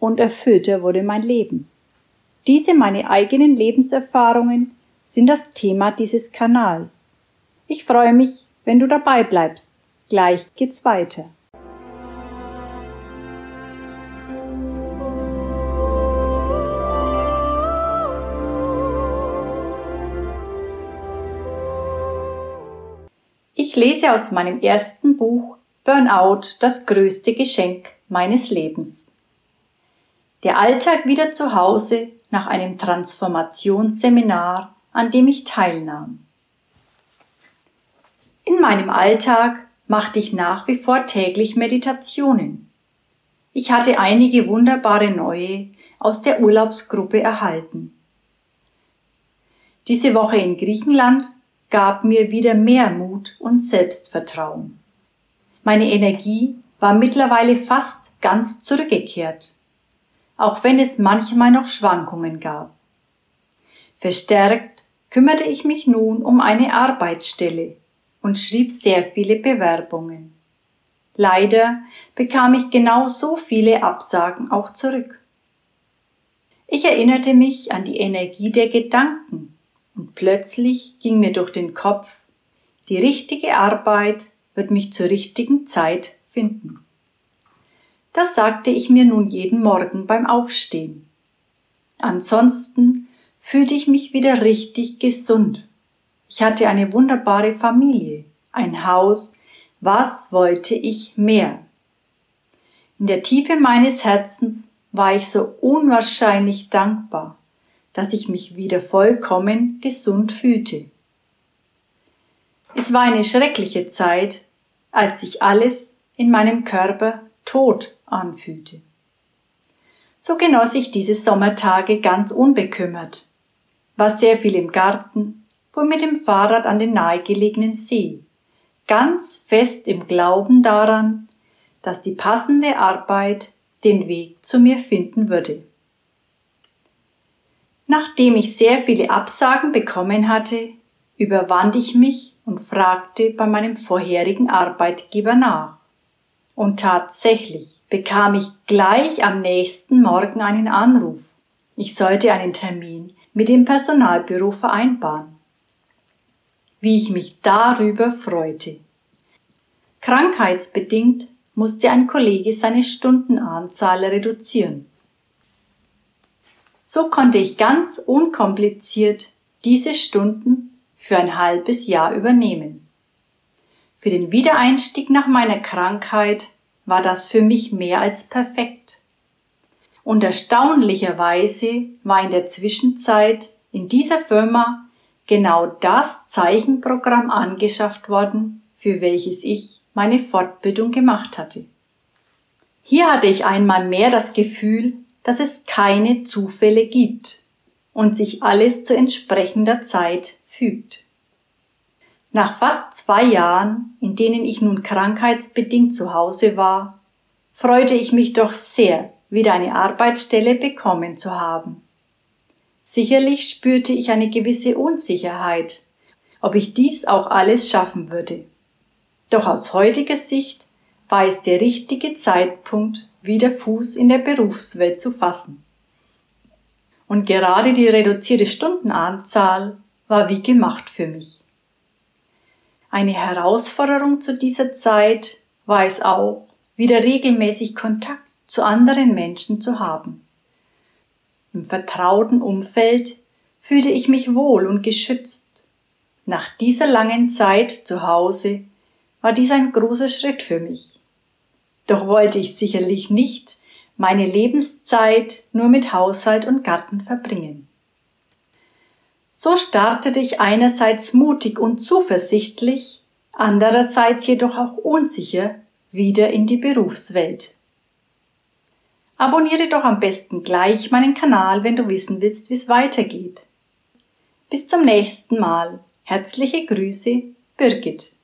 und erfüllter wurde mein Leben. Diese meine eigenen Lebenserfahrungen sind das Thema dieses Kanals. Ich freue mich, wenn du dabei bleibst. Gleich geht's weiter. Ich lese aus meinem ersten Buch Burnout das größte Geschenk meines Lebens. Der Alltag wieder zu Hause nach einem Transformationsseminar, an dem ich teilnahm. In meinem Alltag machte ich nach wie vor täglich Meditationen. Ich hatte einige wunderbare neue aus der Urlaubsgruppe erhalten. Diese Woche in Griechenland gab mir wieder mehr Mut und Selbstvertrauen. Meine Energie war mittlerweile fast ganz zurückgekehrt, auch wenn es manchmal noch Schwankungen gab. Verstärkt kümmerte ich mich nun um eine Arbeitsstelle und schrieb sehr viele Bewerbungen. Leider bekam ich genau so viele Absagen auch zurück. Ich erinnerte mich an die Energie der Gedanken, und plötzlich ging mir durch den Kopf, die richtige Arbeit wird mich zur richtigen Zeit finden. Das sagte ich mir nun jeden Morgen beim Aufstehen. Ansonsten fühlte ich mich wieder richtig gesund. Ich hatte eine wunderbare Familie, ein Haus, was wollte ich mehr? In der Tiefe meines Herzens war ich so unwahrscheinlich dankbar dass ich mich wieder vollkommen gesund fühlte. Es war eine schreckliche Zeit, als sich alles in meinem Körper tot anfühlte. So genoss ich diese Sommertage ganz unbekümmert, war sehr viel im Garten, fuhr mit dem Fahrrad an den nahegelegenen See, ganz fest im Glauben daran, dass die passende Arbeit den Weg zu mir finden würde. Nachdem ich sehr viele Absagen bekommen hatte, überwand ich mich und fragte bei meinem vorherigen Arbeitgeber nach. Und tatsächlich bekam ich gleich am nächsten Morgen einen Anruf. Ich sollte einen Termin mit dem Personalbüro vereinbaren. Wie ich mich darüber freute. Krankheitsbedingt musste ein Kollege seine Stundenanzahl reduzieren. So konnte ich ganz unkompliziert diese Stunden für ein halbes Jahr übernehmen. Für den Wiedereinstieg nach meiner Krankheit war das für mich mehr als perfekt. Und erstaunlicherweise war in der Zwischenzeit in dieser Firma genau das Zeichenprogramm angeschafft worden, für welches ich meine Fortbildung gemacht hatte. Hier hatte ich einmal mehr das Gefühl, dass es keine Zufälle gibt und sich alles zu entsprechender Zeit fügt. Nach fast zwei Jahren, in denen ich nun krankheitsbedingt zu Hause war, freute ich mich doch sehr, wieder eine Arbeitsstelle bekommen zu haben. Sicherlich spürte ich eine gewisse Unsicherheit, ob ich dies auch alles schaffen würde. Doch aus heutiger Sicht war es der richtige Zeitpunkt wieder Fuß in der Berufswelt zu fassen. Und gerade die reduzierte Stundenanzahl war wie gemacht für mich. Eine Herausforderung zu dieser Zeit war es auch, wieder regelmäßig Kontakt zu anderen Menschen zu haben. Im vertrauten Umfeld fühlte ich mich wohl und geschützt. Nach dieser langen Zeit zu Hause war dies ein großer Schritt für mich. Doch wollte ich sicherlich nicht meine Lebenszeit nur mit Haushalt und Garten verbringen. So startete ich einerseits mutig und zuversichtlich, andererseits jedoch auch unsicher wieder in die Berufswelt. Abonniere doch am besten gleich meinen Kanal, wenn du wissen willst, wie es weitergeht. Bis zum nächsten Mal. Herzliche Grüße, Birgit.